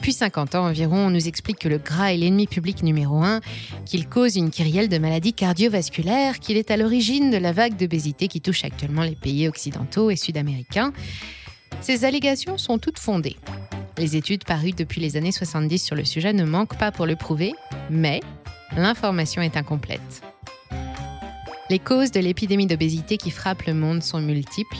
Depuis 50 ans environ, on nous explique que le gras est l'ennemi public numéro un, qu'il cause une kyrielle de maladies cardiovasculaires, qu'il est à l'origine de la vague d'obésité qui touche actuellement les pays occidentaux et sud-américains. Ces allégations sont toutes fondées. Les études parues depuis les années 70 sur le sujet ne manquent pas pour le prouver, mais l'information est incomplète. Les causes de l'épidémie d'obésité qui frappe le monde sont multiples,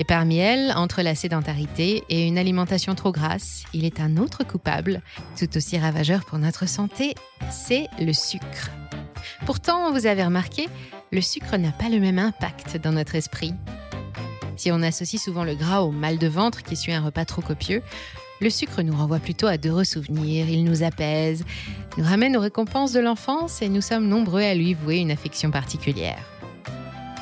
et parmi elles, entre la sédentarité et une alimentation trop grasse, il est un autre coupable, tout aussi ravageur pour notre santé, c'est le sucre. Pourtant, vous avez remarqué, le sucre n'a pas le même impact dans notre esprit. Si on associe souvent le gras au mal de ventre qui suit un repas trop copieux, le sucre nous renvoie plutôt à d'heureux souvenirs, il nous apaise, nous ramène aux récompenses de l'enfance et nous sommes nombreux à lui vouer une affection particulière.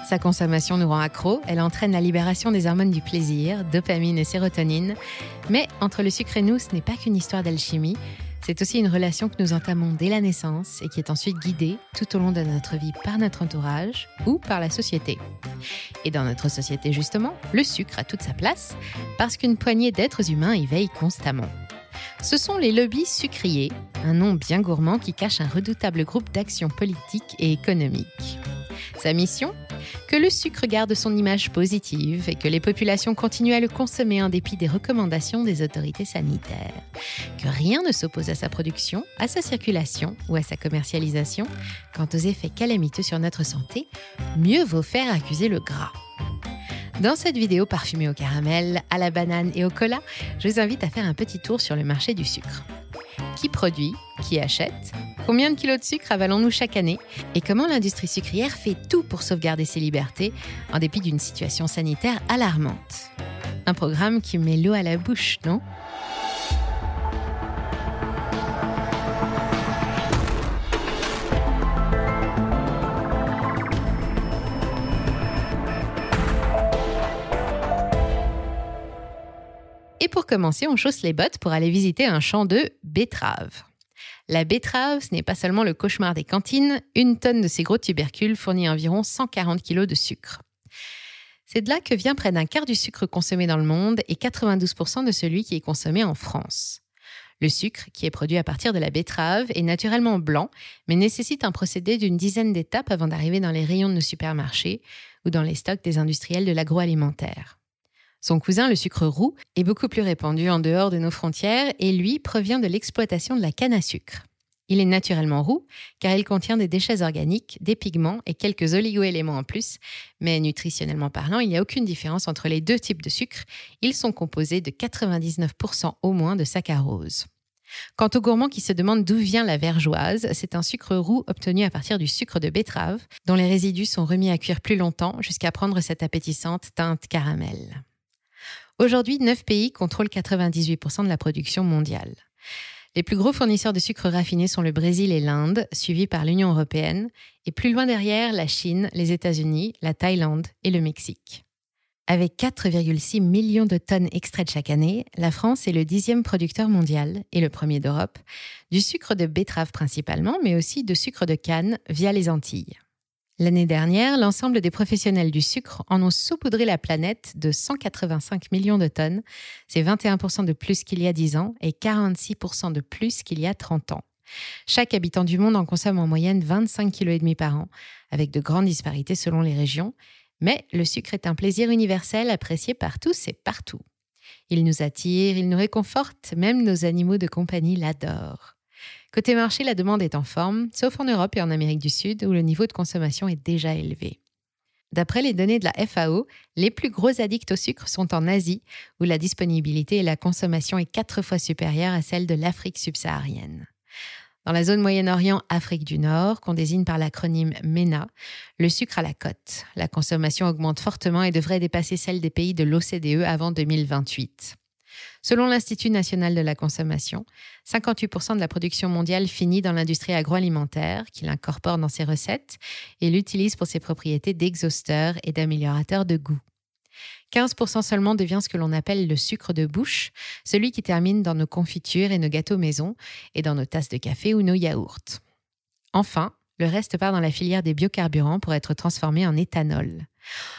Sa consommation nous rend accro, elle entraîne la libération des hormones du plaisir, dopamine et sérotonine. Mais entre le sucre et nous, ce n'est pas qu'une histoire d'alchimie, c'est aussi une relation que nous entamons dès la naissance et qui est ensuite guidée tout au long de notre vie par notre entourage ou par la société. Et dans notre société justement, le sucre a toute sa place parce qu'une poignée d'êtres humains y veille constamment. Ce sont les lobbies sucriers, un nom bien gourmand qui cache un redoutable groupe d'action politique et économique. Sa mission Que le sucre garde son image positive et que les populations continuent à le consommer en dépit des recommandations des autorités sanitaires. Que rien ne s'oppose à sa production, à sa circulation ou à sa commercialisation. Quant aux effets calamiteux sur notre santé, mieux vaut faire accuser le gras. Dans cette vidéo parfumée au caramel, à la banane et au cola, je vous invite à faire un petit tour sur le marché du sucre. Qui produit Qui achète Combien de kilos de sucre avalons-nous chaque année Et comment l'industrie sucrière fait tout pour sauvegarder ses libertés en dépit d'une situation sanitaire alarmante Un programme qui met l'eau à la bouche, non? Commencer, on chausse les bottes pour aller visiter un champ de betteraves. La betterave, ce n'est pas seulement le cauchemar des cantines, une tonne de ces gros tubercules fournit environ 140 kg de sucre. C'est de là que vient près d'un quart du sucre consommé dans le monde et 92% de celui qui est consommé en France. Le sucre, qui est produit à partir de la betterave, est naturellement blanc, mais nécessite un procédé d'une dizaine d'étapes avant d'arriver dans les rayons de nos supermarchés ou dans les stocks des industriels de l'agroalimentaire. Son cousin, le sucre roux, est beaucoup plus répandu en dehors de nos frontières et lui provient de l'exploitation de la canne à sucre. Il est naturellement roux car il contient des déchets organiques, des pigments et quelques oligoéléments en plus, mais nutritionnellement parlant, il n'y a aucune différence entre les deux types de sucre. Ils sont composés de 99% au moins de saccharose. Quant aux gourmands qui se demandent d'où vient la vergeoise, c'est un sucre roux obtenu à partir du sucre de betterave, dont les résidus sont remis à cuire plus longtemps jusqu'à prendre cette appétissante teinte caramel. Aujourd'hui, 9 pays contrôlent 98% de la production mondiale. Les plus gros fournisseurs de sucre raffiné sont le Brésil et l'Inde, suivis par l'Union européenne, et plus loin derrière, la Chine, les États-Unis, la Thaïlande et le Mexique. Avec 4,6 millions de tonnes extraites chaque année, la France est le dixième producteur mondial et le premier d'Europe, du sucre de betterave principalement, mais aussi de sucre de canne via les Antilles. L'année dernière, l'ensemble des professionnels du sucre en ont saupoudré la planète de 185 millions de tonnes. C'est 21% de plus qu'il y a 10 ans et 46% de plus qu'il y a 30 ans. Chaque habitant du monde en consomme en moyenne 25,5 kg par an, avec de grandes disparités selon les régions. Mais le sucre est un plaisir universel apprécié par tous et partout. Il nous attire, il nous réconforte, même nos animaux de compagnie l'adorent. Côté marché, la demande est en forme, sauf en Europe et en Amérique du Sud, où le niveau de consommation est déjà élevé. D'après les données de la FAO, les plus gros addicts au sucre sont en Asie, où la disponibilité et la consommation est quatre fois supérieure à celle de l'Afrique subsaharienne. Dans la zone Moyen-Orient, Afrique du Nord, qu'on désigne par l'acronyme MENA, le sucre à la cote. La consommation augmente fortement et devrait dépasser celle des pays de l'OCDE avant 2028. Selon l'Institut national de la consommation, 58% de la production mondiale finit dans l'industrie agroalimentaire, qui l'incorpore dans ses recettes et l'utilise pour ses propriétés d'exhausteur et d'améliorateur de goût. 15% seulement devient ce que l'on appelle le sucre de bouche, celui qui termine dans nos confitures et nos gâteaux maison et dans nos tasses de café ou nos yaourts. Enfin, le reste part dans la filière des biocarburants pour être transformé en éthanol.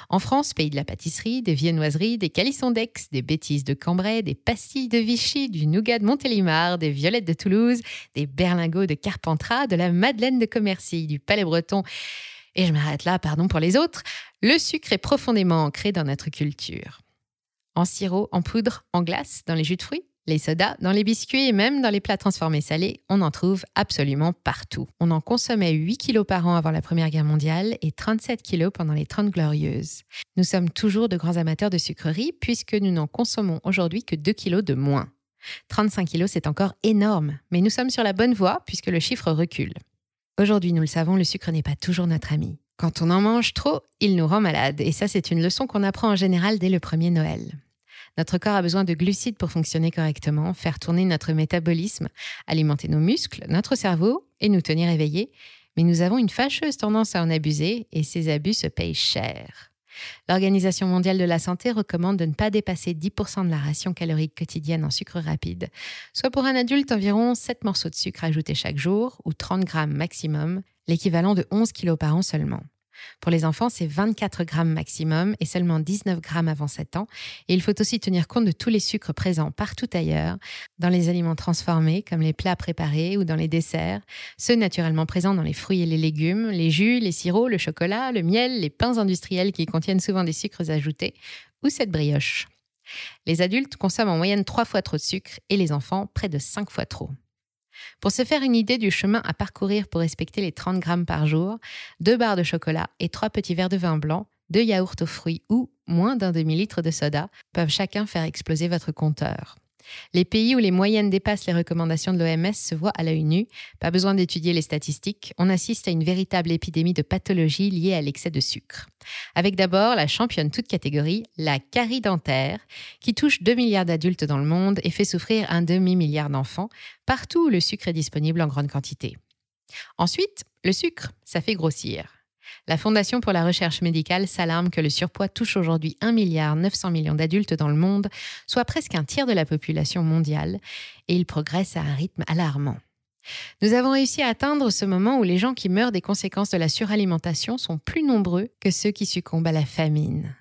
En France, pays de la pâtisserie, des viennoiseries, des calissons d'Aix, des bêtises de Cambrai, des pastilles de Vichy, du nougat de Montélimar, des violettes de Toulouse, des berlingots de Carpentras, de la madeleine de Commercy, du Palais Breton. Et je m'arrête là, pardon pour les autres. Le sucre est profondément ancré dans notre culture. En sirop, en poudre, en glace, dans les jus de fruits, les sodas, dans les biscuits et même dans les plats transformés salés, on en trouve absolument partout. On en consommait 8 kilos par an avant la Première Guerre mondiale et 37 kilos pendant les 30 glorieuses. Nous sommes toujours de grands amateurs de sucreries puisque nous n'en consommons aujourd'hui que 2 kilos de moins. 35 kilos, c'est encore énorme, mais nous sommes sur la bonne voie puisque le chiffre recule. Aujourd'hui, nous le savons, le sucre n'est pas toujours notre ami. Quand on en mange trop, il nous rend malade, et ça c'est une leçon qu'on apprend en général dès le premier Noël. Notre corps a besoin de glucides pour fonctionner correctement, faire tourner notre métabolisme, alimenter nos muscles, notre cerveau et nous tenir éveillés. Mais nous avons une fâcheuse tendance à en abuser et ces abus se payent cher. L'Organisation mondiale de la santé recommande de ne pas dépasser 10% de la ration calorique quotidienne en sucre rapide, soit pour un adulte environ 7 morceaux de sucre ajoutés chaque jour ou 30 grammes maximum, l'équivalent de 11 kilos par an seulement. Pour les enfants, c'est 24 grammes maximum et seulement 19 grammes avant 7 ans. Et il faut aussi tenir compte de tous les sucres présents partout ailleurs, dans les aliments transformés comme les plats préparés ou dans les desserts, ceux naturellement présents dans les fruits et les légumes, les jus, les sirops, le chocolat, le miel, les pains industriels qui contiennent souvent des sucres ajoutés, ou cette brioche. Les adultes consomment en moyenne 3 fois trop de sucre et les enfants près de 5 fois trop. Pour se faire une idée du chemin à parcourir pour respecter les 30 grammes par jour, deux barres de chocolat et trois petits verres de vin blanc, deux yaourts aux fruits ou moins d'un demi-litre de soda peuvent chacun faire exploser votre compteur. Les pays où les moyennes dépassent les recommandations de l'OMS se voient à l'œil nu. Pas besoin d'étudier les statistiques, on assiste à une véritable épidémie de pathologies liées à l'excès de sucre. Avec d'abord la championne toute catégorie, la carie dentaire, qui touche 2 milliards d'adultes dans le monde et fait souffrir un demi-milliard d'enfants, partout où le sucre est disponible en grande quantité. Ensuite, le sucre, ça fait grossir. La Fondation pour la recherche médicale s'alarme que le surpoids touche aujourd'hui 1 milliard 900 millions d'adultes dans le monde, soit presque un tiers de la population mondiale, et il progresse à un rythme alarmant. Nous avons réussi à atteindre ce moment où les gens qui meurent des conséquences de la suralimentation sont plus nombreux que ceux qui succombent à la famine.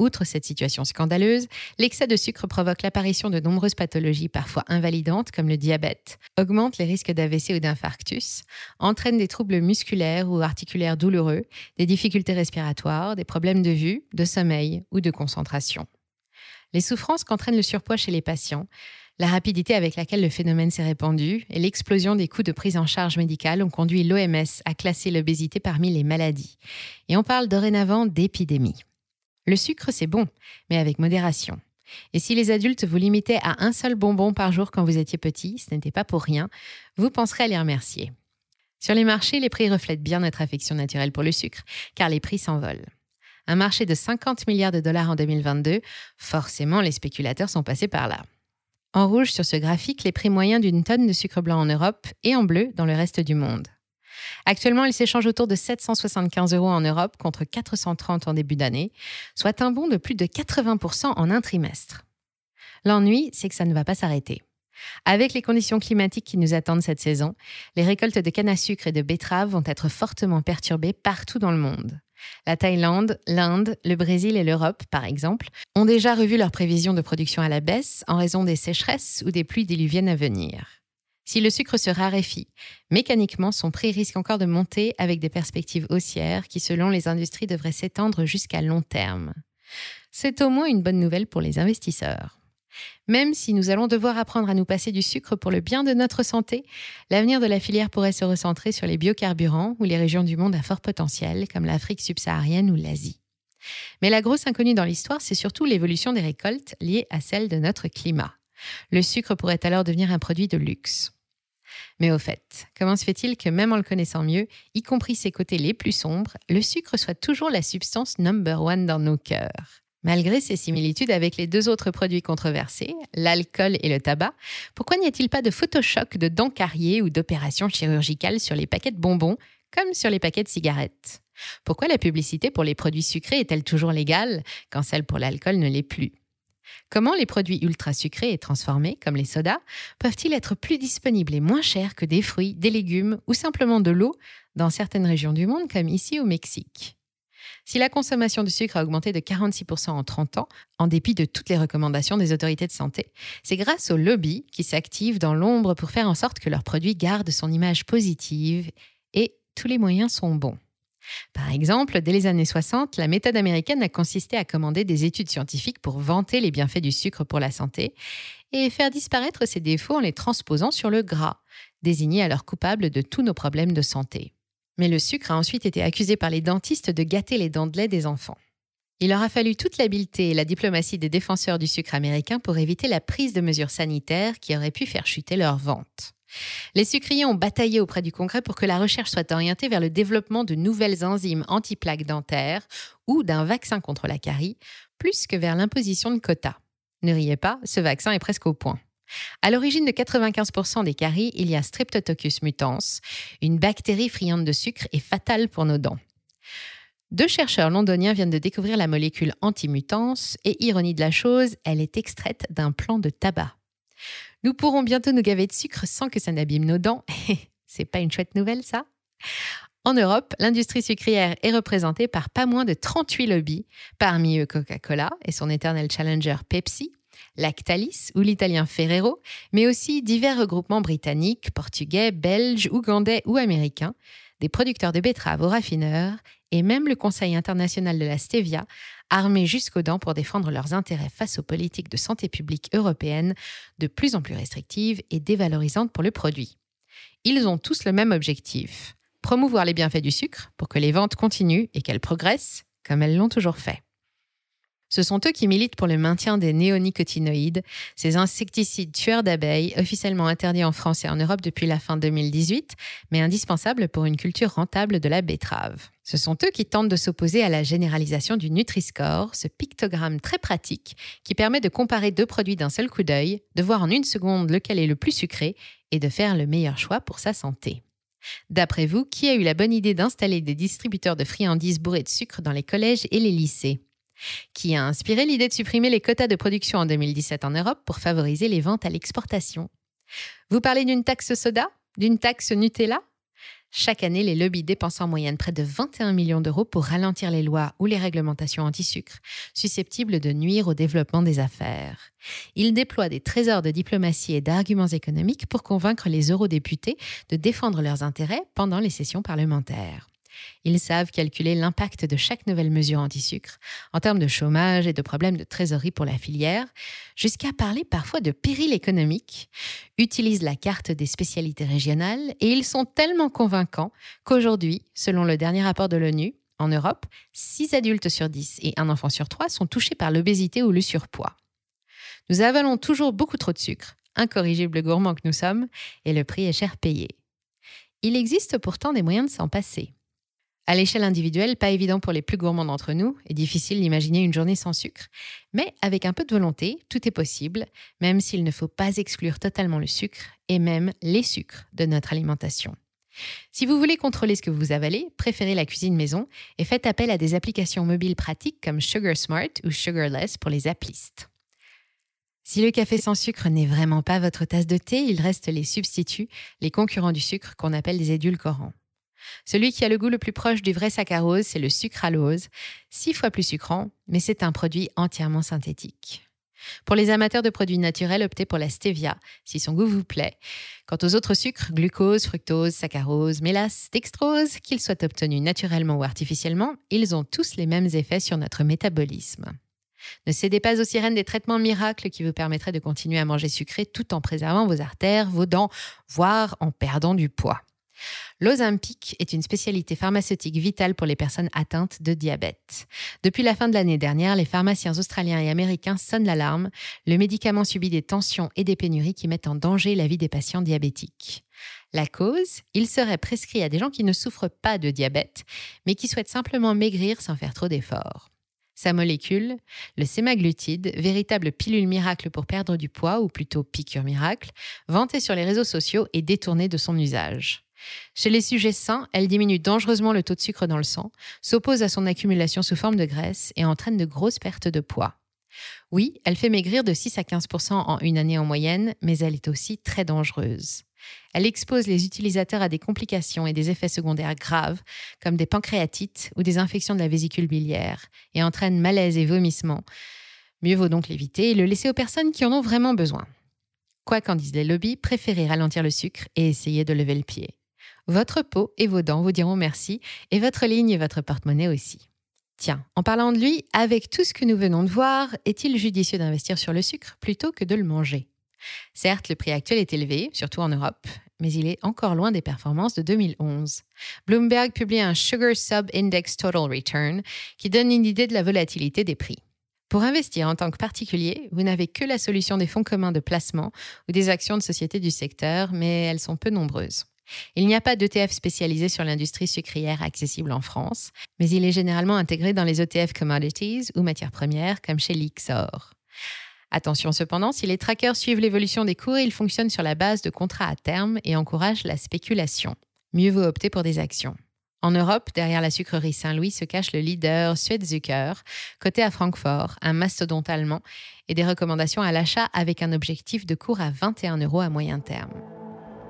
Outre cette situation scandaleuse, l'excès de sucre provoque l'apparition de nombreuses pathologies parfois invalidantes comme le diabète, augmente les risques d'AVC ou d'infarctus, entraîne des troubles musculaires ou articulaires douloureux, des difficultés respiratoires, des problèmes de vue, de sommeil ou de concentration. Les souffrances qu'entraîne le surpoids chez les patients, la rapidité avec laquelle le phénomène s'est répandu et l'explosion des coûts de prise en charge médicale ont conduit l'OMS à classer l'obésité parmi les maladies. Et on parle dorénavant d'épidémie. Le sucre, c'est bon, mais avec modération. Et si les adultes vous limitaient à un seul bonbon par jour quand vous étiez petit, ce n'était pas pour rien, vous penserez à les remercier. Sur les marchés, les prix reflètent bien notre affection naturelle pour le sucre, car les prix s'envolent. Un marché de 50 milliards de dollars en 2022, forcément les spéculateurs sont passés par là. En rouge sur ce graphique, les prix moyens d'une tonne de sucre blanc en Europe et en bleu dans le reste du monde. Actuellement, il s'échange autour de 775 euros en Europe contre 430 en début d'année, soit un bond de plus de 80% en un trimestre. L'ennui, c'est que ça ne va pas s'arrêter. Avec les conditions climatiques qui nous attendent cette saison, les récoltes de canne à sucre et de betteraves vont être fortement perturbées partout dans le monde. La Thaïlande, l'Inde, le Brésil et l'Europe, par exemple, ont déjà revu leurs prévisions de production à la baisse en raison des sécheresses ou des pluies diluviennes à venir. Si le sucre se raréfie, mécaniquement, son prix risque encore de monter avec des perspectives haussières qui, selon les industries, devraient s'étendre jusqu'à long terme. C'est au moins une bonne nouvelle pour les investisseurs. Même si nous allons devoir apprendre à nous passer du sucre pour le bien de notre santé, l'avenir de la filière pourrait se recentrer sur les biocarburants ou les régions du monde à fort potentiel, comme l'Afrique subsaharienne ou l'Asie. Mais la grosse inconnue dans l'histoire, c'est surtout l'évolution des récoltes liées à celle de notre climat. Le sucre pourrait alors devenir un produit de luxe. Mais au fait, comment se fait-il que même en le connaissant mieux, y compris ses côtés les plus sombres, le sucre soit toujours la substance number one dans nos cœurs? Malgré ses similitudes avec les deux autres produits controversés, l'alcool et le tabac, pourquoi n'y a-t-il pas de Photoshop de dents carriées ou d'opérations chirurgicales sur les paquets de bonbons, comme sur les paquets de cigarettes? Pourquoi la publicité pour les produits sucrés est-elle toujours légale quand celle pour l'alcool ne l'est plus? Comment les produits ultra sucrés et transformés, comme les sodas, peuvent-ils être plus disponibles et moins chers que des fruits, des légumes ou simplement de l'eau dans certaines régions du monde, comme ici au Mexique? Si la consommation de sucre a augmenté de 46% en 30 ans, en dépit de toutes les recommandations des autorités de santé, c'est grâce au lobby qui s'active dans l'ombre pour faire en sorte que leur produit garde son image positive et tous les moyens sont bons. Par exemple, dès les années 60, la méthode américaine a consisté à commander des études scientifiques pour vanter les bienfaits du sucre pour la santé et faire disparaître ses défauts en les transposant sur le gras, désigné alors coupable de tous nos problèmes de santé. Mais le sucre a ensuite été accusé par les dentistes de gâter les dents de lait des enfants. Il aura fallu toute l'habileté et la diplomatie des défenseurs du sucre américain pour éviter la prise de mesures sanitaires qui auraient pu faire chuter leurs ventes. Les sucriers ont bataillé auprès du Congrès pour que la recherche soit orientée vers le développement de nouvelles enzymes anti-plaques dentaires ou d'un vaccin contre la carie, plus que vers l'imposition de quotas. Ne riez pas, ce vaccin est presque au point. À l'origine de 95% des caries, il y a Streptococcus mutans, une bactérie friande de sucre et fatale pour nos dents. Deux chercheurs londoniens viennent de découvrir la molécule antimutans et, ironie de la chose, elle est extraite d'un plant de tabac. Nous pourrons bientôt nous gaver de sucre sans que ça n'abîme nos dents. C'est pas une chouette nouvelle, ça? En Europe, l'industrie sucrière est représentée par pas moins de 38 lobbies, parmi eux Coca-Cola et son éternel challenger Pepsi, Lactalis ou l'italien Ferrero, mais aussi divers regroupements britanniques, portugais, belges, ougandais ou américains, des producteurs de betteraves aux raffineurs et même le Conseil international de la stevia, armés jusqu'aux dents pour défendre leurs intérêts face aux politiques de santé publique européennes de plus en plus restrictives et dévalorisantes pour le produit. Ils ont tous le même objectif, promouvoir les bienfaits du sucre pour que les ventes continuent et qu'elles progressent comme elles l'ont toujours fait. Ce sont eux qui militent pour le maintien des néonicotinoïdes, ces insecticides tueurs d'abeilles, officiellement interdits en France et en Europe depuis la fin 2018, mais indispensables pour une culture rentable de la betterave. Ce sont eux qui tentent de s'opposer à la généralisation du Nutri-Score, ce pictogramme très pratique qui permet de comparer deux produits d'un seul coup d'œil, de voir en une seconde lequel est le plus sucré et de faire le meilleur choix pour sa santé. D'après vous, qui a eu la bonne idée d'installer des distributeurs de friandises bourrées de sucre dans les collèges et les lycées? Qui a inspiré l'idée de supprimer les quotas de production en 2017 en Europe pour favoriser les ventes à l'exportation. Vous parlez d'une taxe soda D'une taxe Nutella? Chaque année, les lobbies dépensent en moyenne près de 21 millions d'euros pour ralentir les lois ou les réglementations anti-sucre, susceptibles de nuire au développement des affaires. Ils déploient des trésors de diplomatie et d'arguments économiques pour convaincre les eurodéputés de défendre leurs intérêts pendant les sessions parlementaires. Ils savent calculer l'impact de chaque nouvelle mesure anti-sucre en termes de chômage et de problèmes de trésorerie pour la filière, jusqu'à parler parfois de péril économique, utilisent la carte des spécialités régionales et ils sont tellement convaincants qu'aujourd'hui, selon le dernier rapport de l'ONU, en Europe, 6 adultes sur 10 et un enfant sur 3 sont touchés par l'obésité ou le surpoids. Nous avalons toujours beaucoup trop de sucre, incorrigibles gourmands que nous sommes, et le prix est cher payé. Il existe pourtant des moyens de s'en passer. À l'échelle individuelle, pas évident pour les plus gourmands d'entre nous, et difficile d'imaginer une journée sans sucre. Mais avec un peu de volonté, tout est possible, même s'il ne faut pas exclure totalement le sucre et même les sucres de notre alimentation. Si vous voulez contrôler ce que vous avalez, préférez la cuisine maison et faites appel à des applications mobiles pratiques comme Sugar Smart ou Sugarless pour les applistes. Si le café sans sucre n'est vraiment pas votre tasse de thé, il reste les substituts, les concurrents du sucre qu'on appelle des édulcorants. Celui qui a le goût le plus proche du vrai saccharose, c'est le sucralose, six fois plus sucrant, mais c'est un produit entièrement synthétique. Pour les amateurs de produits naturels, optez pour la stevia, si son goût vous plaît. Quant aux autres sucres, glucose, fructose, saccharose, mélasse, dextrose, qu'ils soient obtenus naturellement ou artificiellement, ils ont tous les mêmes effets sur notre métabolisme. Ne cédez pas aux sirènes des traitements miracles qui vous permettraient de continuer à manger sucré tout en préservant vos artères, vos dents, voire en perdant du poids. L'Ozempic est une spécialité pharmaceutique vitale pour les personnes atteintes de diabète. Depuis la fin de l'année dernière, les pharmaciens australiens et américains sonnent l'alarme. Le médicament subit des tensions et des pénuries qui mettent en danger la vie des patients diabétiques. La cause, il serait prescrit à des gens qui ne souffrent pas de diabète, mais qui souhaitent simplement maigrir sans faire trop d'efforts. Sa molécule, le sémaglutide, véritable pilule miracle pour perdre du poids, ou plutôt piqûre miracle, vantée sur les réseaux sociaux et détournée de son usage. Chez les sujets sains, elle diminue dangereusement le taux de sucre dans le sang, s'oppose à son accumulation sous forme de graisse et entraîne de grosses pertes de poids. Oui, elle fait maigrir de 6 à 15% en une année en moyenne, mais elle est aussi très dangereuse. Elle expose les utilisateurs à des complications et des effets secondaires graves, comme des pancréatites ou des infections de la vésicule biliaire, et entraîne malaise et vomissements. Mieux vaut donc l'éviter et le laisser aux personnes qui en ont vraiment besoin. Quoi qu'en disent les lobbies, préférez ralentir le sucre et essayer de lever le pied. Votre peau et vos dents vous diront merci, et votre ligne et votre porte-monnaie aussi. Tiens, en parlant de lui, avec tout ce que nous venons de voir, est-il judicieux d'investir sur le sucre plutôt que de le manger? Certes, le prix actuel est élevé, surtout en Europe, mais il est encore loin des performances de 2011. Bloomberg publie un Sugar Sub Index Total Return qui donne une idée de la volatilité des prix. Pour investir en tant que particulier, vous n'avez que la solution des fonds communs de placement ou des actions de sociétés du secteur, mais elles sont peu nombreuses. Il n'y a pas d'ETF spécialisé sur l'industrie sucrière accessible en France, mais il est généralement intégré dans les ETF commodities ou matières premières comme chez Lixor. Attention cependant, si les trackers suivent l'évolution des cours, ils fonctionnent sur la base de contrats à terme et encouragent la spéculation. Mieux vaut opter pour des actions. En Europe, derrière la sucrerie Saint-Louis se cache le leader Zucker, coté à Francfort, un mastodonte allemand, et des recommandations à l'achat avec un objectif de cours à 21 euros à moyen terme.